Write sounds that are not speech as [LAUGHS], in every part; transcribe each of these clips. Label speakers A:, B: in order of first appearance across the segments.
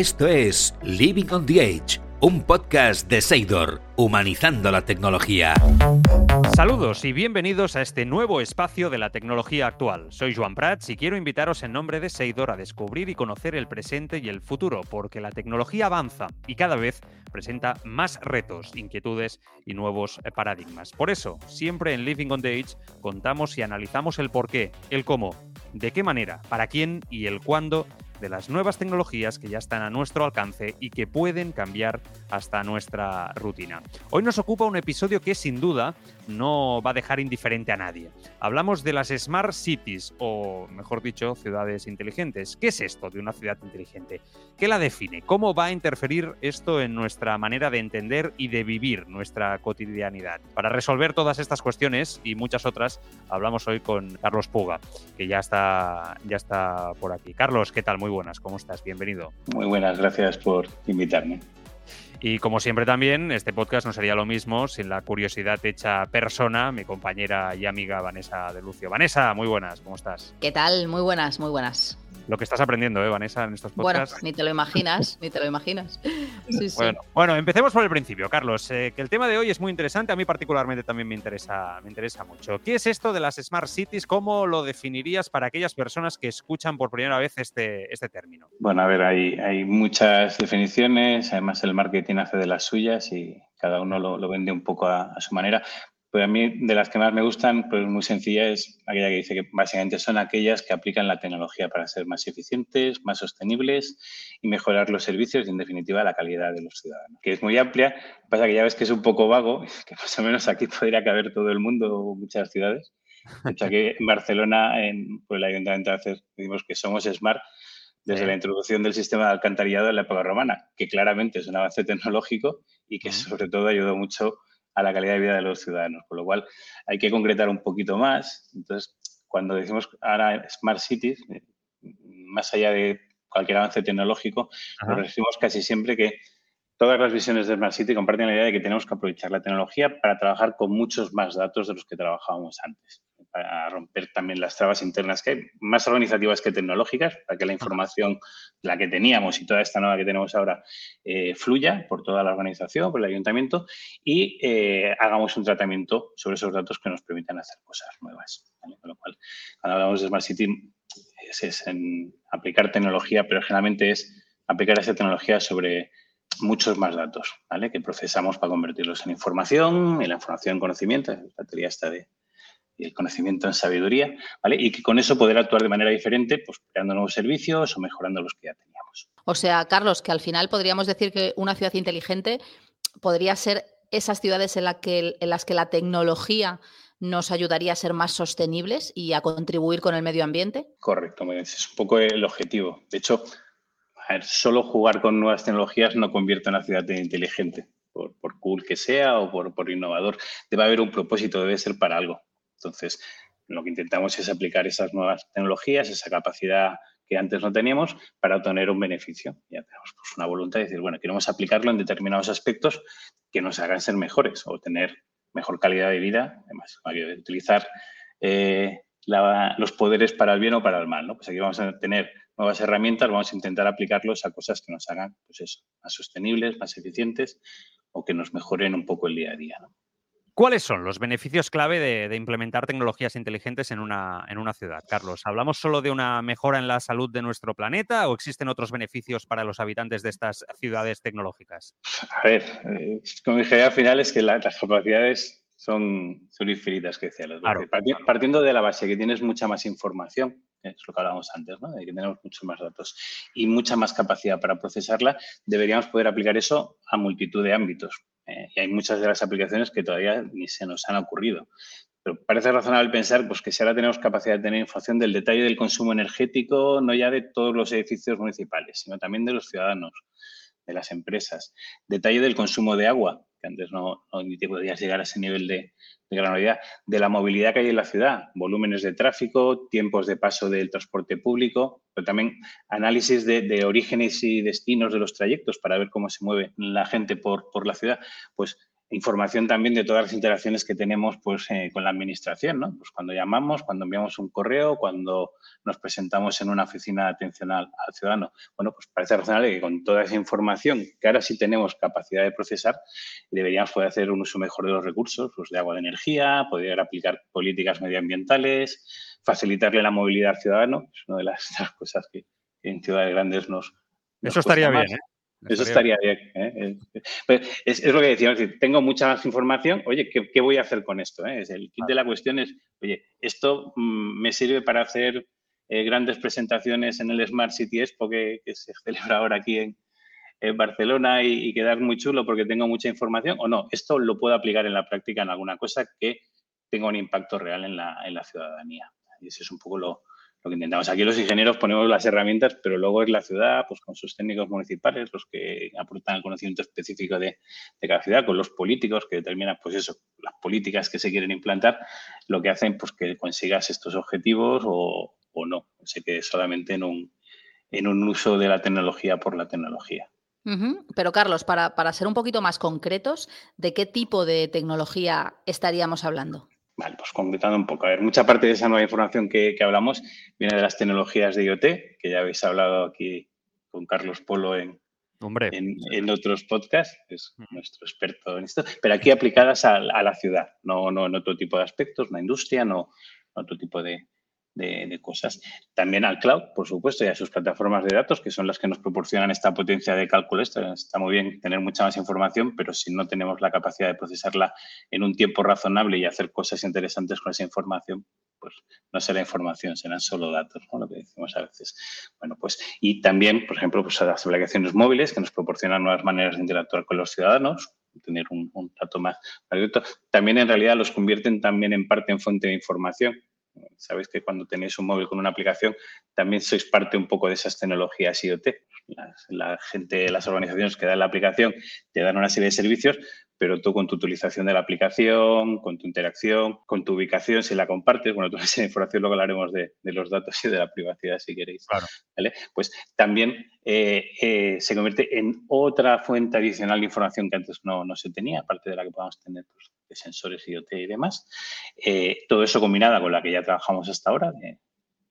A: Esto es Living on the Edge, un podcast de Seidor, humanizando la tecnología.
B: Saludos y bienvenidos a este nuevo espacio de la tecnología actual. Soy Joan Prats y quiero invitaros en nombre de Seidor a descubrir y conocer el presente y el futuro, porque la tecnología avanza y cada vez presenta más retos, inquietudes y nuevos eh, paradigmas. Por eso, siempre en Living on the Edge contamos y analizamos el por qué, el cómo, de qué manera, para quién y el cuándo de las nuevas tecnologías que ya están a nuestro alcance y que pueden cambiar hasta nuestra rutina. Hoy nos ocupa un episodio que sin duda no va a dejar indiferente a nadie. Hablamos de las Smart Cities, o mejor dicho, ciudades inteligentes. ¿Qué es esto de una ciudad inteligente? ¿Qué la define? ¿Cómo va a interferir esto en nuestra manera de entender y de vivir nuestra cotidianidad? Para resolver todas estas cuestiones y muchas otras, hablamos hoy con Carlos Puga, que ya está, ya está por aquí. Carlos, ¿qué tal? Buenas, ¿cómo estás? Bienvenido.
C: Muy buenas, gracias por invitarme.
B: Y como siempre también, este podcast no sería lo mismo sin la curiosidad hecha persona, mi compañera y amiga Vanessa de Lucio. Vanessa, muy buenas, ¿cómo estás?
D: ¿Qué tal? Muy buenas, muy buenas.
B: Lo que estás aprendiendo, ¿eh, Vanessa, en estos podcasts?
D: Bueno, ni te lo imaginas, ni te lo imaginas. [LAUGHS] Sí,
B: bueno, bueno, empecemos por el principio, Carlos, eh, que el tema de hoy es muy interesante, a mí particularmente también me interesa, me interesa mucho. ¿Qué es esto de las Smart Cities? ¿Cómo lo definirías para aquellas personas que escuchan por primera vez este, este término?
C: Bueno, a ver, hay, hay muchas definiciones, además el marketing hace de las suyas y cada uno lo, lo vende un poco a, a, su manera. Pues a mí, de las que más me gustan, pues muy sencilla, es aquella que dice que básicamente son aquellas que aplican la tecnología para ser más eficientes, más sostenibles y mejorar los servicios y, en definitiva, la calidad de los ciudadanos. Que es muy amplia, pasa que ya ves que es un poco vago, [LAUGHS] que más o menos aquí podría caber todo el mundo o muchas ciudades. De hecho, aquí en Barcelona, en, por el Ayuntamiento de Acer, decimos que somos smart desde la introducción del sistema de alcantarillado en la época romana, que claramente es un avance tecnológico y que sobre todo ayudó mucho a la calidad de vida de los ciudadanos. Con lo cual, hay que concretar un poquito más. Entonces, cuando decimos ahora Smart Cities, más allá de cualquier avance tecnológico, Ajá. nos decimos casi siempre que todas las visiones de Smart City comparten la idea de que tenemos que aprovechar la tecnología para trabajar con muchos más datos de los que trabajábamos antes, para romper también las trabas internas que hay, más organizativas que tecnológicas, para que la información, la que teníamos y toda esta nueva que tenemos ahora, eh, fluya por toda la organización, por el ayuntamiento y eh, hagamos un tratamiento sobre esos datos que nos permitan hacer cosas nuevas. ¿vale? Con lo cual, cuando hablamos de Smart City, es, es en aplicar tecnología, pero generalmente es aplicar esa tecnología sobre muchos más datos, ¿vale? Que procesamos para convertirlos en información, en la información en conocimiento, la teoría está de el conocimiento en sabiduría, ¿vale? Y que con eso poder actuar de manera diferente, pues creando nuevos servicios o mejorando los que ya teníamos.
D: O sea, Carlos, que al final podríamos decir que una ciudad inteligente podría ser esas ciudades en, la que, en las que la tecnología nos ayudaría a ser más sostenibles y a contribuir con el medio ambiente.
C: Correcto, es un poco el objetivo. De hecho, a ver, solo jugar con nuevas tecnologías no convierte a una ciudad inteligente, por, por cool que sea o por, por, innovador. Debe haber un propósito, debe ser para algo. Entonces, lo que intentamos es aplicar esas nuevas tecnologías, esa capacidad que antes no teníamos, para obtener un beneficio. Ya tenemos pues, una voluntad de decir, bueno, queremos aplicarlo en determinados aspectos que nos hagan ser mejores o tener mejor calidad de vida. Además, hay utilizar eh, los poderes para el bien o para el mal. ¿no? Pues aquí vamos a tener nuevas herramientas, vamos a intentar aplicarlos a cosas que nos hagan pues más sostenibles, más eficientes o que nos mejoren un poco el día a día.
B: ¿Cuáles son los beneficios clave de, de, implementar tecnologías inteligentes en una, en una ciudad, Carlos? ¿Hablamos solo de una mejora en la salud de nuestro planeta o existen otros beneficios para los habitantes de estas ciudades tecnológicas?
C: A ver, eh, como dije al final es que la, las capacidades son, son infinitas, que decía. Claro. Partiendo de la base que tienes mucha más información, es lo que hablábamos antes, ¿no? de que tenemos muchos más datos y mucha más capacidad para procesarla, deberíamos poder aplicar eso a multitud de ámbitos. Eh, y hay muchas de las aplicaciones que todavía ni se nos han ocurrido. Pero parece razonable pensar pues, que si ahora tenemos capacidad de tener información del detalle del consumo energético, no ya de todos los edificios municipales, sino también de los ciudadanos, de las empresas. Detalle del consumo de agua, que antes no, no ni te podías llegar a ese nivel de, de granularidad, de la movilidad que hay en la ciudad, volúmenes de tráfico, tiempos de paso del transporte público, pero también análisis de, de orígenes y destinos de los trayectos para ver cómo se mueve la gente por, por la ciudad. Pues información también de todas las interacciones que tenemos pues, eh, con la administración, ¿no? Pues cuando llamamos, cuando enviamos un correo, cuando nos presentamos en una oficina de atención al, ciudadano. Bueno, pues parece razonable que con toda esa información que ahora sí tenemos capacidad de procesar, deberíamos poder hacer un uso mejor de los recursos, pues de agua de energía, poder aplicar políticas medioambientales, facilitarle la movilidad al ciudadano, es una de las, cosas que en ciudades grandes nos...
B: Eso estaría bien, ¿eh?
C: Eso estaría bien. ¿eh? Es, lo que decíamos, tengo mucha más información, oye, ¿qué, voy a hacer con esto? Eh? el kit de la cuestión es, oye, esto mm, me sirve para hacer eh, grandes presentaciones en el Smart City Expo que, se celebra ahora aquí en, Barcelona y, quedar muy chulo porque tengo mucha información, o no, esto lo puedo aplicar en la práctica en alguna cosa que tenga un impacto real en la, en la ciudadanía. Y ese es un poco lo, lo que intentamos. Aquí los ingenieros ponemos las herramientas, pero luego es la ciudad, pues con sus técnicos municipales, los que aportan el conocimiento específico de, cada ciudad, con los políticos que determinan, pues eso, las políticas que se quieren implantar, lo que hacen, pues que consigas estos objetivos o, no, se quede solamente en un, en un uso de la tecnología por la tecnología.
D: Pero Carlos, para, para ser un poquito más concretos, ¿de qué tipo de tecnología estaríamos hablando?
C: Vale, pues completando un poco. A ver, mucha parte de esa nueva información que, hablamos viene de las tecnologías de IoT, que ya habéis hablado aquí con Carlos Polo en, en, otros podcasts, es nuestro experto en esto, pero aquí aplicadas a, la ciudad, no, no en otro tipo de aspectos, una industria, no otro tipo de, de, cosas. También al cloud, por supuesto, y a sus plataformas de datos, que son las que nos proporcionan esta potencia de cálculo. está muy bien tener mucha más información, pero si no tenemos la capacidad de procesarla en un tiempo razonable y hacer cosas interesantes con esa información, pues no será información, serán solo datos, lo que decimos a veces. Bueno, pues, y también, por ejemplo, pues las aplicaciones móviles que nos proporcionan nuevas maneras de interactuar con los ciudadanos, tener un, un más abierto. También en realidad los convierten también en parte en fuente de información Sabéis que cuando tenéis un móvil con una aplicación, también sois parte un poco de esas tecnologías IoT. La, gente, las organizaciones que dan la aplicación te dan una serie de servicios, pero tú con tu utilización de la aplicación, con tu interacción, con tu ubicación, si la compartes, bueno, [LAUGHS] toda esa información luego hablaremos de, los datos y de la privacidad si queréis. Pues también eh, eh, se convierte en otra fuente adicional de información que antes no, no se tenía, aparte de la que podamos tener pues, de sensores IoT y demás. Eh, todo eso combinada con la que ya trabajamos hasta ahora,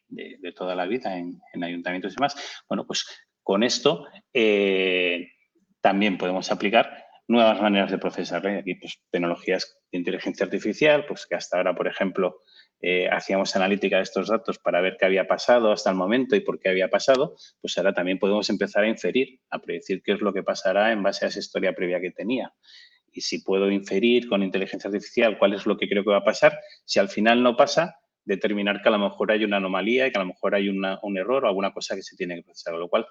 C: de, toda la vida en, ayuntamientos y demás, bueno, pues con esto eh, también podemos aplicar nuevas maneras de procesar. Aquí, pues, tecnologías de inteligencia artificial, pues que hasta ahora, por ejemplo, eh, hacíamos analítica de estos datos para ver qué había pasado hasta el momento y por qué había pasado, pues ahora también podemos empezar a inferir, a predecir qué es lo que pasará en base a esa historia previa que tenía y si puedo inferir con inteligencia artificial cuál es lo que creo que va a pasar, si al final no pasa, determinar que a lo mejor hay una anomalía y que a lo mejor hay un error o alguna cosa que se tiene que procesar. Con lo cual,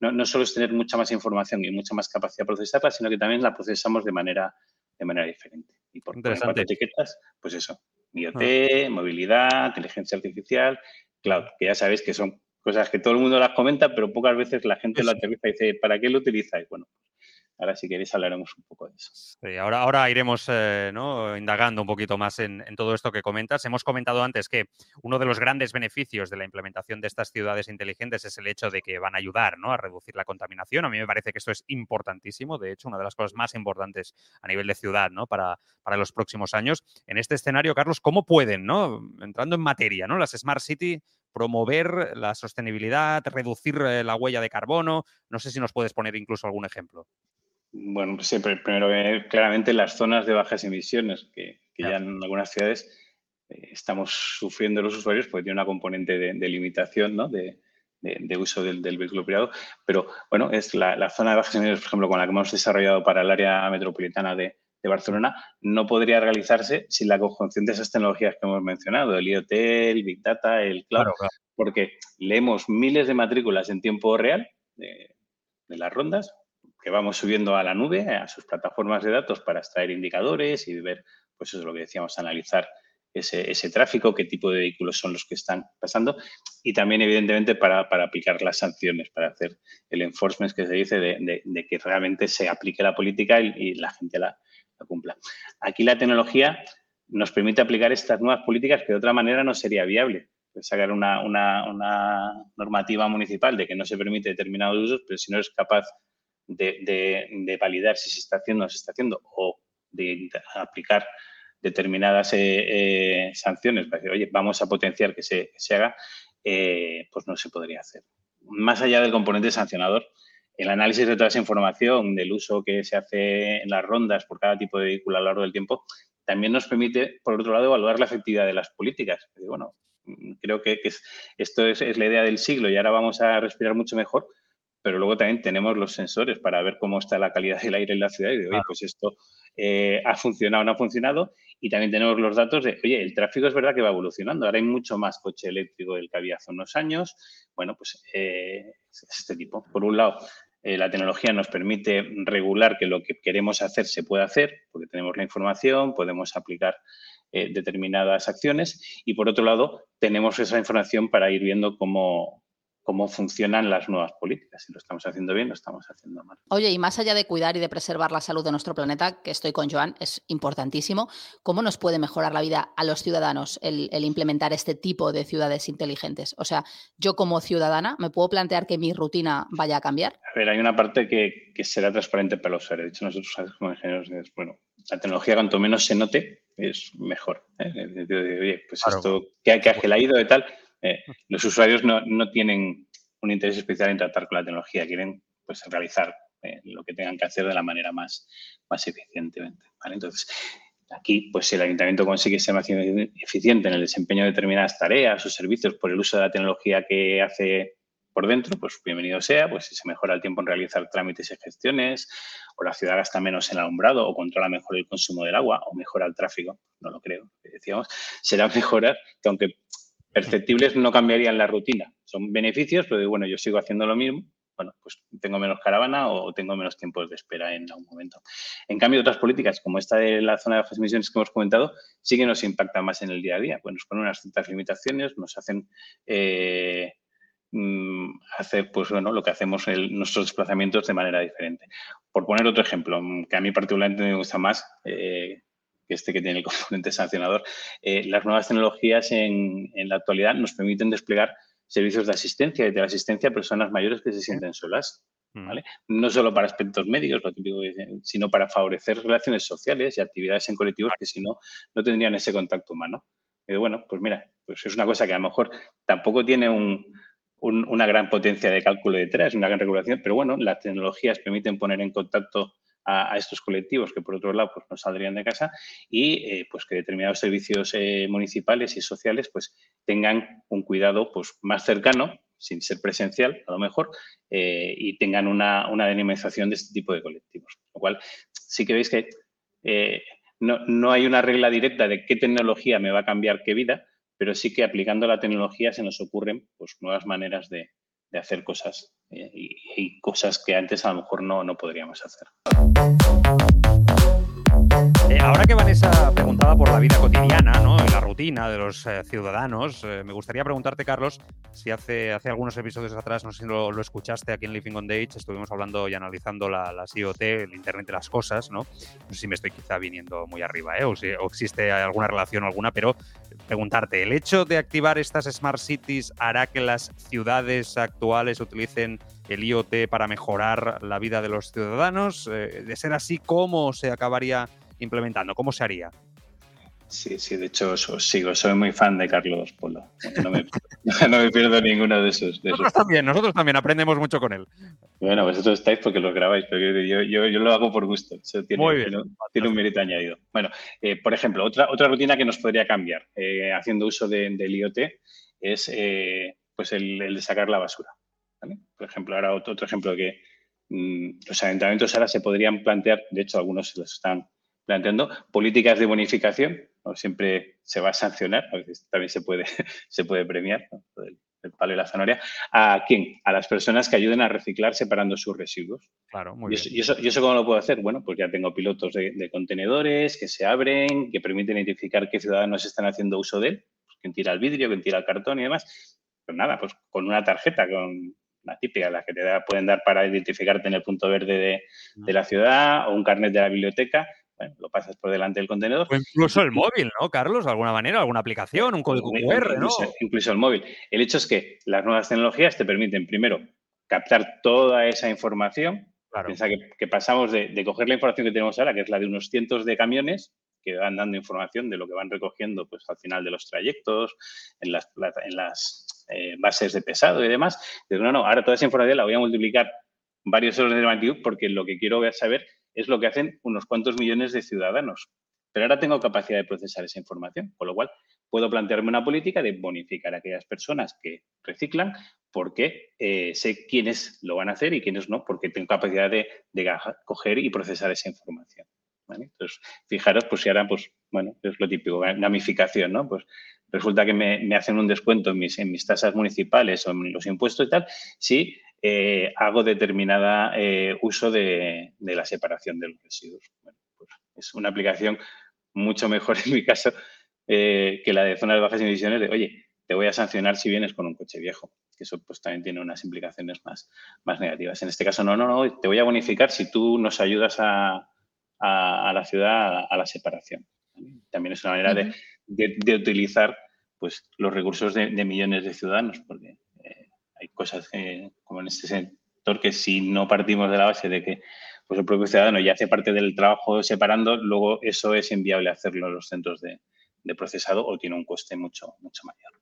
C: no, solo es tener mucha más información y mucha más capacidad de procesarla, sino que también la procesamos de manera, de manera diferente. Y por cuatro etiquetas, pues eso, IoT, ah. movilidad, inteligencia artificial, cloud, que ya sabéis que son cosas que todo el mundo las comenta, pero pocas veces la gente lo aterriza y dice, ¿para qué lo utilizáis? Bueno, Ahora, si queréis, hablaremos un poco de eso.
B: ahora, ahora iremos eh, indagando un poquito más en, todo esto que comentas. Hemos comentado antes que uno de los grandes beneficios de la implementación de estas ciudades inteligentes es el hecho de que van a ayudar a reducir la contaminación. A mí me parece que esto es importantísimo. De hecho, una de las cosas más importantes a nivel de ciudad ¿no? para, para los próximos años. En este escenario, Carlos, ¿cómo pueden, ¿no? entrando en materia, ¿no? las Smart City promover la sostenibilidad, reducir eh, la huella de carbono. No sé si nos puedes poner incluso algún ejemplo.
C: Bueno, pues siempre, primero claramente las zonas de bajas emisiones, que, ya en algunas ciudades eh, estamos sufriendo los usuarios porque tiene una componente de, limitación ¿no? de, uso del, vehículo privado. Pero bueno, es la, zona de bajas emisiones, por ejemplo, con la que hemos desarrollado para el área metropolitana de, Barcelona, no podría realizarse sin la conjunción de esas tecnologías que hemos mencionado, el IoT, el Big Data, el Cloud, porque leemos miles de matrículas en tiempo real de las rondas, que vamos subiendo a la nube, a sus plataformas de datos para extraer indicadores y ver, pues eso es lo que decíamos, analizar ese, tráfico, qué tipo de vehículos son los que están pasando y también, evidentemente, para, aplicar las sanciones, para hacer el enforcement que se dice de, que realmente se aplique la política y, la gente la, cumpla. Aquí la tecnología nos permite aplicar estas nuevas políticas que de otra manera no sería viable. Sacar una, una normativa municipal de que no se permite determinados usos, pero si no eres capaz de, validar si se está haciendo o no se está haciendo, o de aplicar determinadas eh, eh, sanciones para decir, oye, vamos a potenciar que se, haga, eh, pues no se podría hacer. Más allá del componente sancionador, el análisis de toda esa información, del uso que se hace en las rondas por cada tipo de vehículo a lo largo del tiempo, también nos permite, por otro lado, evaluar la efectividad de las políticas. Bueno, creo que, esto es, es, la idea del siglo y ahora vamos a respirar mucho mejor, pero luego también tenemos los sensores para ver cómo está la calidad del aire en la ciudad y de, oye, pues esto eh, ha funcionado o no ha funcionado. Y también tenemos los datos de, oye, el tráfico es verdad que va evolucionando. Ahora hay mucho más coche eléctrico del que había hace unos años. Bueno, pues eh, este tipo. Por un lado, eh, la tecnología nos permite regular que lo que queremos hacer se pueda hacer, porque tenemos la información, podemos aplicar determinadas acciones. Y por otro lado, tenemos esa información para ir viendo cómo, cómo funcionan las nuevas políticas. Si lo estamos haciendo bien, lo estamos haciendo mal.
D: Oye, y más allá de cuidar y de preservar la salud de nuestro planeta, que estoy con Joan, es importantísimo, ¿cómo nos puede mejorar la vida a los ciudadanos el, implementar este tipo de ciudades inteligentes? O sea, yo como ciudadana, ¿me puedo plantear que mi rutina vaya a cambiar?
C: A ver, hay una parte que, será transparente para los seres. De hecho, nosotros como ingenieros, bueno, la tecnología cuanto menos se note, es mejor. ¿eh? Oye, pues esto que, que ha ido y tal, eh, los usuarios no, tienen un interés especial en tratar con la tecnología, quieren pues, realizar eh, lo que tengan que hacer de la manera más, más eficientemente. Entonces, aquí, pues si el ayuntamiento consigue ser más eficiente en el desempeño de determinadas tareas o servicios por el uso de la tecnología que hace por dentro, pues bienvenido sea, pues si se mejora el tiempo en realizar trámites y gestiones, o la ciudad gasta menos en alumbrado, o controla mejor el consumo del agua, o mejora el tráfico, no lo creo, decíamos, será [LAUGHS] mejorar que aunque perceptibles no cambiarían la rutina. Son beneficios, pero bueno, yo sigo haciendo lo mismo. Bueno, pues tengo menos caravana o tengo menos tiempos de espera en algún momento. En cambio, otras políticas, como esta de la zona de bajas emisiones que hemos comentado, sí que nos impactan más en el día a día. Pues nos ponen unas ciertas limitaciones, nos hacen eh, mm, hacer pues bueno lo que hacemos en nuestros desplazamientos de manera diferente. Por poner otro ejemplo, que a mí particularmente me gusta más, eh, este que tiene el [LAUGHS] componente sancionador, eh, las nuevas tecnologías en, la actualidad nos permiten desplegar servicios de asistencia y de asistencia a personas mayores que se sienten solas. Mm. ¿vale? No solo para aspectos médicos, sino para favorecer relaciones sociales y actividades en colectivos que si no, no tendrían ese contacto humano. Y bueno, pues mira, pues es una cosa que a lo mejor tampoco tiene una gran potencia de cálculo detrás, una gran regulación, pero bueno, las tecnologías permiten poner en contacto a, estos colectivos que por otro lado pues, no saldrían de casa y eh, pues que determinados servicios eh, municipales y sociales pues tengan un cuidado pues más cercano sin ser presencial a lo mejor eh, y tengan una, una dinamización de este tipo de colectivos. Lo cual sí que veis que no, no hay una regla directa de qué tecnología me va a cambiar qué vida, pero sí que aplicando la tecnología se nos ocurren pues, nuevas maneras de, de hacer cosas eh, y, cosas que antes a lo mejor no, no podríamos hacer.
B: Eh, ahora que Vanessa preguntaba por la vida cotidiana ¿no? la rutina de los eh, ciudadanos, me gustaría preguntarte, Carlos, si hace, hace algunos episodios atrás, no sé si lo, escuchaste aquí en Living on the Age, estuvimos hablando y analizando la, la IoT, el Internet de las Cosas, ¿no? No sé si me estoy quizá viniendo muy arriba, o, si, o existe alguna relación alguna, pero preguntarte, ¿el hecho de activar estas Smart Cities hará que las ciudades actuales utilicen el IoT para mejorar la vida de los ciudadanos? Eh, de ser así, ¿cómo se acabaría implementando? ¿Cómo se haría?
C: Sí, sí, de hecho sigo, soy muy fan de Carlos Polo. No me, pierdo [LAUGHS] ninguno de esos.
B: nosotros también, nosotros también aprendemos mucho con él.
C: Bueno, vosotros estáis porque los grabáis, pero yo, yo, yo lo hago por gusto. tiene, muy bien. Tiene, un mérito añadido. Bueno, eh, por ejemplo, otra, otra rutina que nos podría cambiar eh, haciendo uso de, del IoT es eh, pues el, de sacar la basura. Por ejemplo, ahora otro, otro ejemplo que mm, los ayuntamientos ahora se podrían plantear, de hecho algunos se los están planteando, políticas de bonificación no siempre se va a sancionar, a veces también se puede, [LAUGHS] se puede premiar, el, palo y la zanahoria. ¿A quién? A las personas que ayuden a reciclar separando sus residuos.
B: Claro, muy bien.
C: ¿Y eso, y eso, cómo lo puedo hacer? Bueno, pues ya tengo pilotos de, contenedores que se abren, que permiten identificar qué ciudadanos están haciendo uso de él, pues, quién tira el vidrio, quién tira el cartón y demás. Pues nada, pues con una tarjeta, con la típica, la que te pueden dar para identificarte en el punto verde de, de la ciudad o un carnet de la biblioteca, lo pasas por delante del contenedor.
B: O incluso el móvil, ¿no, Carlos? De alguna manera, alguna aplicación, un código QR,
C: ¿no? Incluso, el móvil. El hecho es que las nuevas tecnologías te permiten, primero, captar toda esa información Piensa que, pasamos de, coger la información que tenemos ahora, que es la de unos cientos de camiones que van dando información de lo que van recogiendo pues, al final de los trayectos, en las, en las eh, bases de pesado y demás. Pero no, no, ahora toda esa información la voy a multiplicar varios órdenes de magnitud porque lo que quiero saber es lo que hacen unos cuantos millones de ciudadanos. Pero ahora tengo capacidad de procesar esa información, con lo cual puedo plantearme una política de bonificar a aquellas personas que reciclan porque eh, sé quiénes lo van a hacer y quiénes no, porque tengo capacidad de, coger y procesar esa información. Entonces, fijaros, pues si ahora, pues, bueno, es lo típico, gamificación, ¿no? Pues resulta que me, hacen un descuento en mis, tasas municipales o en los impuestos y tal, si eh, hago determinada eh, uso de, de, la separación de los residuos. Bueno, pues es una aplicación mucho mejor en mi caso eh, que la de zonas de bajas emisiones de, oye, te voy a sancionar si vienes con un coche viejo, que eso pues también tiene unas implicaciones más, más negativas. En este caso, no, no, no, te voy a bonificar si tú nos ayudas a, la ciudad a, la separación. También es una manera de, utilizar pues, los recursos de, millones de ciudadanos, porque eh, hay cosas como en este sector que si no partimos de la base de que pues, el propio ciudadano ya hace parte del trabajo separando, luego eso es inviable hacerlo en los centros de, de procesado o tiene un coste mucho, mucho mayor.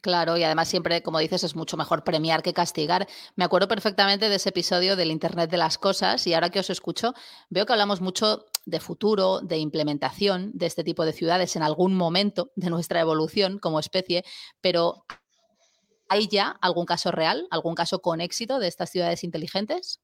D: Claro, y además siempre, como dices, es mucho mejor premiar que castigar. Me acuerdo perfectamente de ese episodio del Internet de las Cosas y ahora que os escucho, veo que hablamos mucho de futuro, de implementación de este tipo de ciudades en algún momento de nuestra evolución como especie, pero ¿hay ya algún caso real, algún caso con éxito de estas ciudades inteligentes?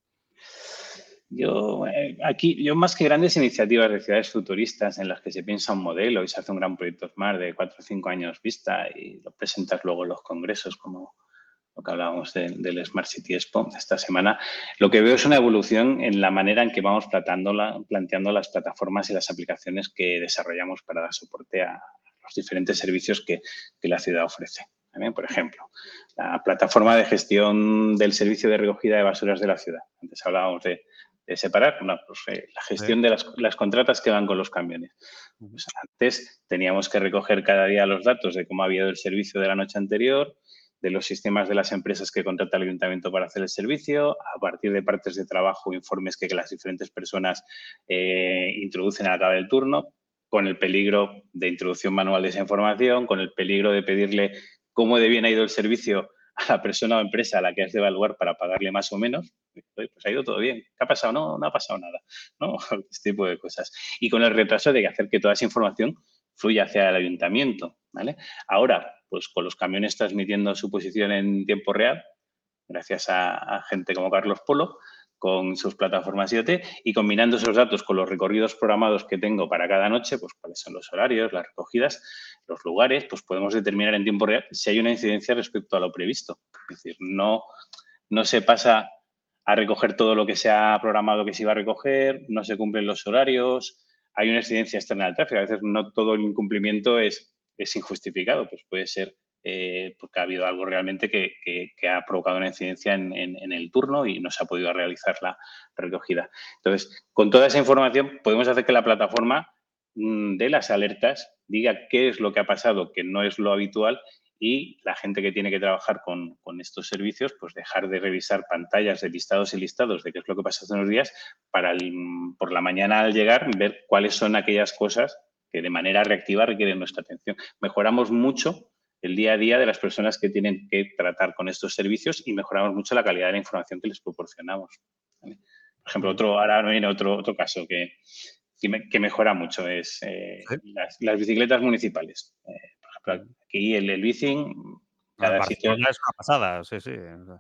C: Yo, eh, aquí, yo más que grandes iniciativas de ciudades futuristas en las que se piensa un modelo y se hace un gran proyecto más de cuatro o cinco años vista y lo presentas luego en los congresos como lo que hablábamos del Smart City Expo esta semana, lo que veo es una evolución en la manera en que vamos planteando las plataformas y las aplicaciones que desarrollamos para dar soporte a los diferentes servicios que la ciudad ofrece. Por ejemplo, la plataforma de gestión del servicio de recogida de basuras de la ciudad. Antes hablábamos de separar pues, eh, la gestión de las, contratas que van con los camiones. Pues antes teníamos que recoger cada día los datos de cómo había ido el servicio de la noche anterior, de los sistemas de las empresas que contrata el ayuntamiento para hacer el servicio, a partir de partes de trabajo, informes que, las diferentes personas eh, introducen al acabar del turno, con el peligro de introducción manual de esa información, con el peligro de pedirle cómo de bien ha ido el servicio a la persona o empresa a la que has de evaluar para pagarle más o menos, pues ha ido todo bien. ¿Qué ha pasado? No, no ha pasado nada. ¿no? [LAUGHS] Este tipo de cosas. Y con el retraso de hacer que toda esa información fluya hacia el ayuntamiento. ¿vale? Ahora, pues con los camiones transmitiendo su posición en tiempo real, gracias a gente como Carlos Polo, con sus plataformas IoT y combinando esos datos con los recorridos programados que tengo para cada noche, pues cuáles son los horarios, las recogidas, los lugares, pues podemos determinar en tiempo real si hay una incidencia respecto a lo previsto. Es decir, no, no se pasa a recoger todo lo que se ha programado que se iba a recoger, no se cumplen los horarios, hay una incidencia externa del tráfico. A veces no todo el incumplimiento es, es injustificado, pues puede ser eh, porque ha habido algo realmente que, ha provocado una incidencia en, el turno y no se ha podido realizar la recogida. Entonces, con toda esa información podemos hacer que la plataforma mm, dé las alertas, diga qué es lo que ha pasado, que no es lo habitual y la gente que tiene que trabajar con, estos servicios, pues dejar de revisar pantallas de listados y listados de qué es lo que pasa hace unos días para por la mañana al llegar ver cuáles son aquellas cosas que de manera reactiva requieren nuestra atención. Mejoramos mucho el día a día de las personas que tienen que tratar con estos servicios y mejoramos mucho la calidad de la información que les proporcionamos. Por ejemplo, otro, ahora viene otro, otro caso que, que mejora mucho, es eh, las, bicicletas municipales. Eh, por ejemplo, aquí el, el bicing
B: cada sitio, es una pasada, sí, sí.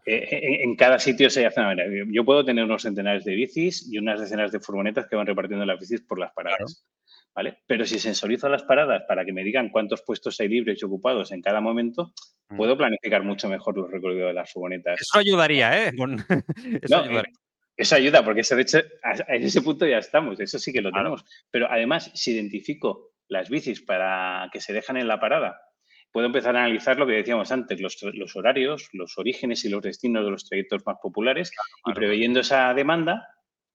C: En, cada sitio se hace una manera. Yo puedo tener unos centenares de bicis y unas decenas de furgonetas que van repartiendo las bicis por las paradas. ¿Vale? Pero si sensorizo las paradas para que me digan cuántos puestos hay libres y ocupados en cada momento, mm. puedo planificar mucho mejor los recorridos de las furgonetas.
B: Eso ayudaría, ¿eh? [LAUGHS]
C: eso, ayudaría. eso ayuda, porque de hecho, en ese punto ya estamos, eso sí que lo tenemos. Pero además, si identifico las bicis para que se dejan en la parada, puedo empezar a analizar lo que decíamos antes, los, los horarios, los orígenes y los destinos de los trayectos más populares y preveyendo esa demanda,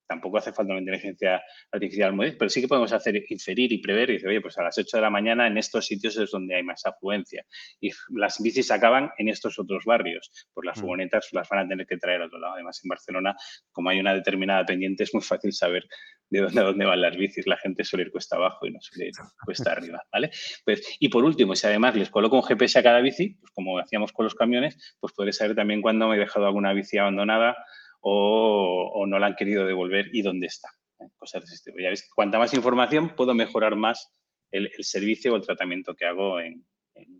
C: tampoco hace falta una inteligencia artificial muy, pero sí que podemos hacer inferir y prever y decir, oye, pues a las 8 de la mañana en estos sitios es donde hay más afluencia. Y las bicis acaban en estos otros barrios, pues las mm. furgonetas las van a tener que traer a otro lado. Además, en Barcelona, como hay una determinada pendiente, es muy fácil saber de dónde, a dónde van las bicis. La gente suele ir cuesta abajo y no suele ir cuesta arriba, ¿vale? Pues, y por último, si además les coloco un GPS a cada bici, pues como hacíamos con los camiones, pues podré saber también cuándo me he dejado alguna bici abandonada, o, no la han querido devolver y dónde está. ¿eh? Cosas de este Ya ves, cuanta más información puedo mejorar más el, servicio o el tratamiento que hago en,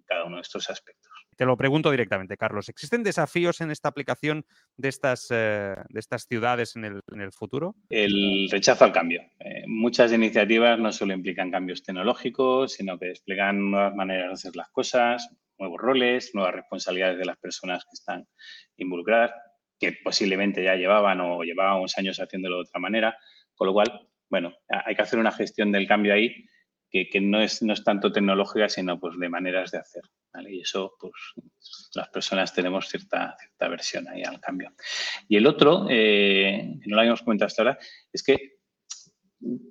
C: cada uno de estos aspectos.
B: Te lo pregunto directamente, Carlos. ¿Existen desafíos en esta aplicación de estas, eh, de estas ciudades en el, futuro?
C: El rechazo al cambio. Eh, muchas iniciativas no solo implican cambios tecnológicos, sino que desplegan nuevas maneras de hacer las cosas, nuevos roles, nuevas responsabilidades de las personas que están involucradas que posiblemente ya llevaban o llevábamos años haciéndolo de otra manera. Con lo cual, bueno, hay que hacer una gestión del cambio ahí que, no, es, no es tanto tecnológica, sino pues de maneras de hacer. Y eso, pues las personas tenemos cierta, cierta versión ahí al cambio. Y el otro, eh, no lo habíamos comentado hasta ahora, es que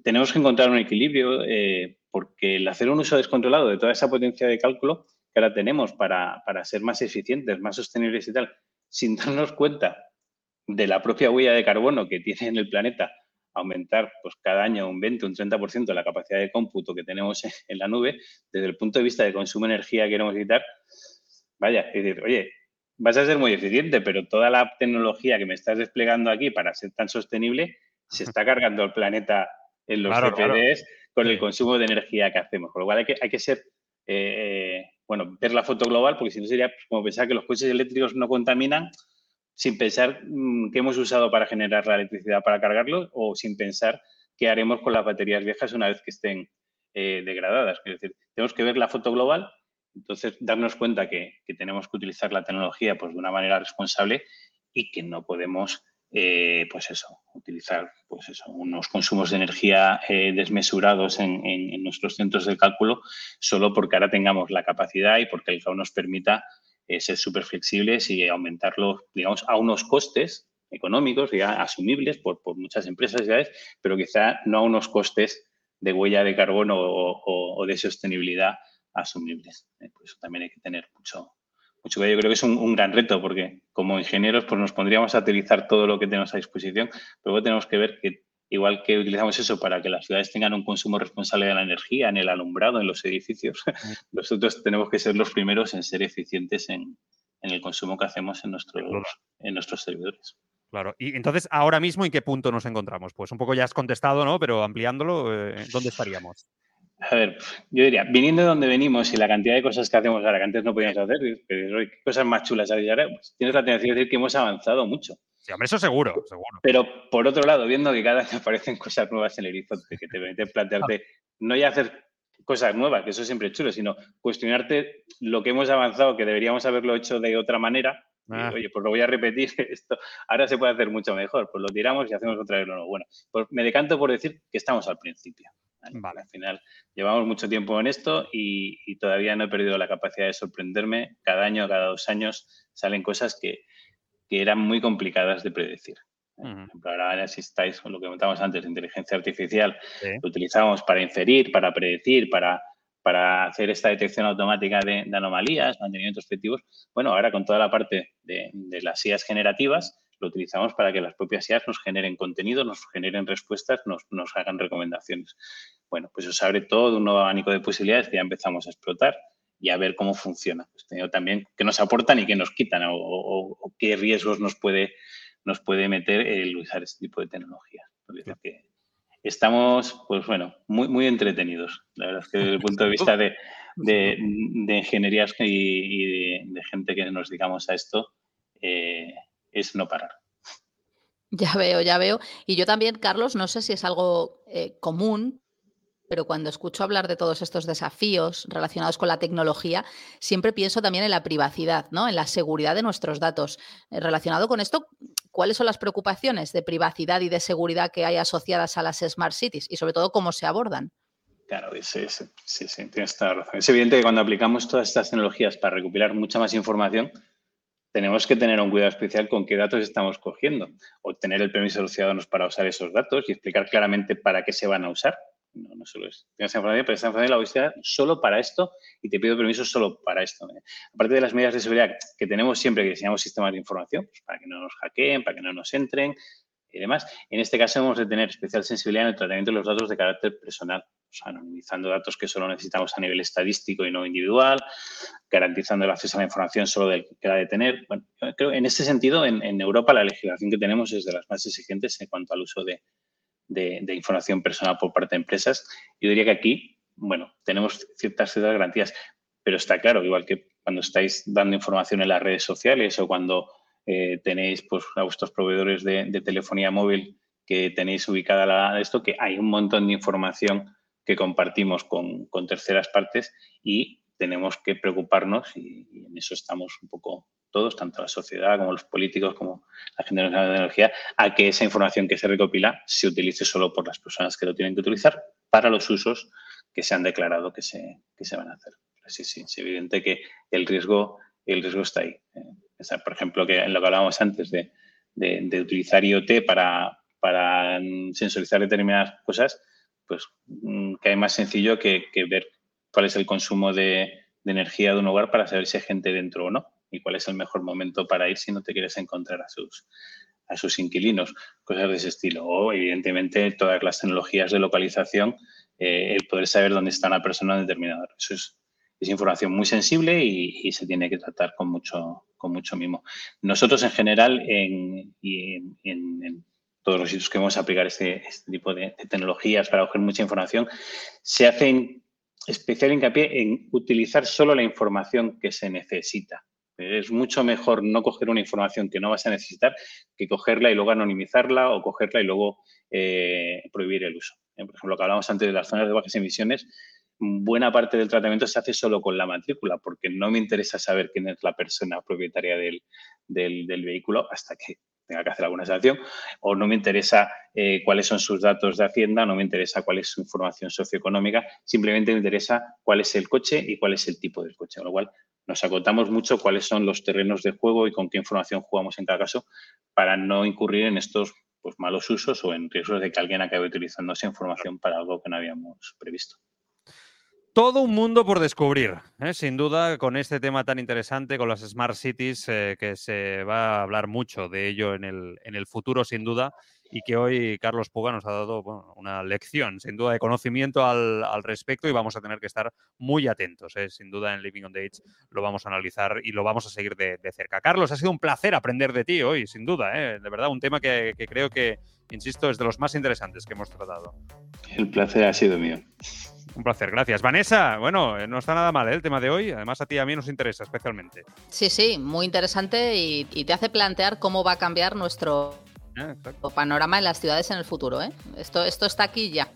C: tenemos que encontrar un equilibrio eh, porque el hacer un uso descontrolado de toda esa potencia de cálculo que ahora tenemos para, para ser más eficientes, más sostenibles y tal, sin darnos cuenta de la propia huella de carbono que tiene en el planeta aumentar pues, cada año un 20, un 30% la capacidad de cómputo que tenemos en la nube, desde el punto de vista de consumo de energía que queremos evitar, vaya, es decir, oye, vas a ser muy eficiente, pero toda la tecnología que me estás desplegando aquí para ser tan sostenible se está [LAUGHS] cargando el planeta en los claro, con el consumo de energía que hacemos. Con lo cual hay que, hay que ser eh, bueno, ver la foto global, porque si no sería pues, como pensar que los coches eléctricos no contaminan sin pensar mm, qué hemos usado para generar la electricidad para cargarlos o sin pensar qué haremos con las baterías viejas una vez que estén eh, degradadas. Es decir, tenemos que ver la foto global, entonces darnos cuenta que, que, tenemos que utilizar la tecnología pues, de una manera responsable y que no podemos eh, pues eso, utilizar pues eso, unos consumos de energía eh, desmesurados en, nuestros centros de cálculo solo porque ahora tengamos la capacidad y porque el cloud nos permita eh, ser súper flexibles y aumentarlo, digamos, a unos costes económicos ya asumibles por, muchas empresas, ya es, pero quizá no a unos costes de huella de carbono o, de sostenibilidad asumibles. por eso también hay que tener mucho Yo creo que es un, gran reto porque como ingenieros pues nos pondríamos a utilizar todo lo que tenemos a disposición, pero luego tenemos que ver que igual que utilizamos eso para que las ciudades tengan un consumo responsable de la energía, en el alumbrado, en los edificios, [LAUGHS] nosotros tenemos que ser los primeros en ser eficientes en, el consumo que hacemos en nuestros, en nuestros servidores.
B: Claro. Y entonces, ahora mismo, ¿en qué punto nos encontramos? Pues un poco ya has contestado, ¿no? Pero ampliándolo, eh, ¿dónde estaríamos?
C: A ver, yo diría, viniendo de donde venimos y la cantidad de cosas que hacemos ahora que antes no podíamos hacer, ¿qué cosas más chulas ahora? Pues tienes la tendencia de decir que hemos avanzado mucho.
B: Sí, hombre, eso seguro, seguro.
C: Pero por otro lado, viendo que cada vez [LAUGHS] aparecen cosas nuevas en el horizonte que te permiten plantearte no ya hacer cosas nuevas, que eso siempre es chulo, sino cuestionarte lo que hemos avanzado, que deberíamos haberlo hecho de otra manera. Ah. oye, pues lo voy a repetir, [LAUGHS] esto ahora se puede hacer mucho mejor, pues lo tiramos y hacemos otra vez lo nuevo. Bueno, pues me decanto por decir que estamos al principio. Vale. Al final llevamos mucho tiempo en esto y, todavía no he perdido la capacidad de sorprenderme. Cada año, cada dos años salen cosas que, eran muy complicadas de predecir. Por ejemplo, ahora si estáis con lo que comentábamos antes, inteligencia artificial, lo utilizamos para inferir, para predecir, para, para hacer esta detección automática de, anomalías, mantenimientos efectivos. Bueno, ahora con toda la parte de, de las IAs generativas, lo utilizamos para que las propias IAs nos generen contenido, nos generen respuestas, nos, nos hagan recomendaciones. Bueno, pues eso abre todo un nuevo abanico de posibilidades que ya empezamos a explotar y a ver cómo funciona. Pues también qué nos aportan y qué nos quitan o, qué riesgos nos puede, nos puede meter el usar este tipo de tecnologías. Que estamos, pues bueno, muy, muy entretenidos. La verdad es que desde el punto de vista de, de, ingenierías y, de, gente que nos dedicamos a esto, eh, es no parar.
D: Ya veo, ya veo. Y yo también, Carlos, no sé si es algo eh, común, pero cuando escucho hablar de todos estos desafíos relacionados con la tecnología, siempre pienso también en la privacidad, ¿no? En la seguridad de nuestros datos. Eh, relacionado con esto, ¿cuáles son las preocupaciones de privacidad y de seguridad que hay asociadas a las smart cities y sobre todo cómo se abordan?
C: Claro, sí, sí, sí, tienes toda la razón. Es evidente que cuando aplicamos todas estas tecnologías para recopilar mucha más información, tenemos que tener un cuidado especial con qué datos estamos cogiendo, o tener el permiso de los ciudadanos para usar esos datos y explicar claramente para qué se van a usar. No, no solo es. Tienes información, pero esta información la voy a usar solo para esto y te pido permiso solo para esto. Aparte de las medidas de seguridad que tenemos siempre que diseñamos sistemas de información, pues para que no nos hackeen, para que no nos entren, y demás. En este caso hemos de tener especial sensibilidad en el tratamiento de los datos de carácter personal, o anonimizando datos que solo necesitamos a nivel estadístico y no individual, garantizando el acceso a la información solo del que ha de tener. Bueno, creo en este sentido, en, Europa la legislación que tenemos es de las más exigentes en cuanto al uso de, de, información personal por parte de empresas. Yo diría que aquí, bueno, tenemos ciertas, ciertas garantías, pero está claro, igual que cuando estáis dando información en las redes sociales o cuando eh, tenéis pues, a vuestros proveedores de, telefonía móvil que tenéis ubicada la, esto, que hay un montón de información que compartimos con, terceras partes y tenemos que preocuparnos y, en eso estamos un poco todos, tanto la sociedad como los políticos, como la gente de la energía, a que esa información que se recopila se utilice solo por las personas que lo tienen que utilizar para los usos que se han declarado que se, que se van a hacer. Sí, sí, es evidente que el riesgo, el riesgo está ahí. Eh, por ejemplo, que en lo que hablábamos antes de, utilizar IoT para, sensorizar determinadas cosas, pues mm, que hay más sencillo que, ver cuál es el consumo de, energía de un hogar para saber si hay gente dentro o no y cuál es el mejor momento para ir si no te quieres encontrar a sus, inquilinos, cosas de ese estilo. O, evidentemente, todas las tecnologías de localización, eh, el poder saber dónde está una persona determinada. Eso es, es información muy sensible y, se tiene que tratar con mucho, con mucho mimo. Nosotros, en general, en, en, todos los sitios que vamos a aplicar este, este tipo de, tecnologías para coger mucha información, se hace especial hincapié en utilizar solo la información que se necesita. Es mucho mejor no coger una información que no vas a necesitar que cogerla y luego anonimizarla o cogerla y luego eh, prohibir el uso. Por ejemplo, lo que hablábamos antes de las zonas de bajas emisiones, buena parte del tratamiento se hace solo con la matrícula, porque no me interesa saber quién es la persona propietaria del, vehículo hasta que tenga que hacer alguna sanción, o no me interesa eh, cuáles son sus datos de Hacienda, no me interesa cuál es su información socioeconómica, simplemente me interesa cuál es el coche y cuál es el tipo del coche, con lo cual nos acotamos mucho cuáles son los terrenos de juego y con qué información jugamos en cada caso para no incurrir en estos pues, malos usos o en riesgos de que alguien acabe utilizando esa información para algo que no habíamos previsto.
B: Todo un mundo por descubrir, ¿eh? sin duda, con este tema tan interesante, con las Smart Cities, eh, que se va a hablar mucho de ello en el, en el futuro, sin duda, y que hoy Carlos Puga nos ha dado una lección, sin duda, de conocimiento al, respecto y vamos a tener que estar muy atentos. ¿eh? Sin duda, en Living on the Edge lo vamos a analizar y lo vamos a seguir de, cerca. Carlos, ha sido un placer aprender de ti hoy, sin duda, de verdad, un tema que creo que, insisto, es de los más interesantes que hemos tratado.
C: El placer ha sido mío.
B: Un placer, gracias. Vanessa, bueno, eh, no está nada mal ¿eh? el tema de hoy, además a ti y a mí nos interesa especialmente.
D: Sí, sí, muy interesante y, te hace plantear cómo va a cambiar nuestro ah, panorama en las ciudades en el futuro. ¿eh? Esto, esto está aquí ya.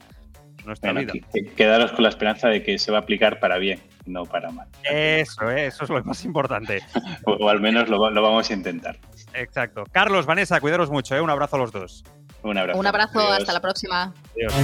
B: Nuestra vida.
C: Quedaros con la esperanza de que se va a aplicar para bien, no para mal.
B: Eso, eso es lo más importante. [LAUGHS]
C: o, al menos lo, vamos a intentar.
B: Exacto. Carlos, Vanessa, cuidaros mucho. Un abrazo a los dos.
C: Un abrazo.
D: Un abrazo, hasta la próxima. Adiós.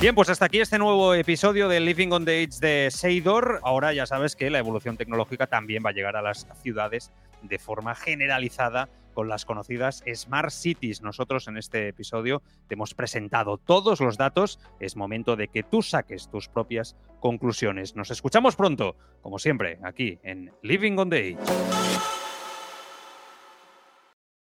B: Bien, pues hasta aquí este nuevo episodio de Living on the Edge de Seidor. Ahora ya sabes que la evolución tecnológica también va a llegar a las ciudades de forma generalizada con las conocidas Smart Cities. Nosotros en este episodio te hemos presentado todos los datos. Es momento de que tú saques tus propias conclusiones. Nos escuchamos pronto, como siempre, aquí en Living on the Edge.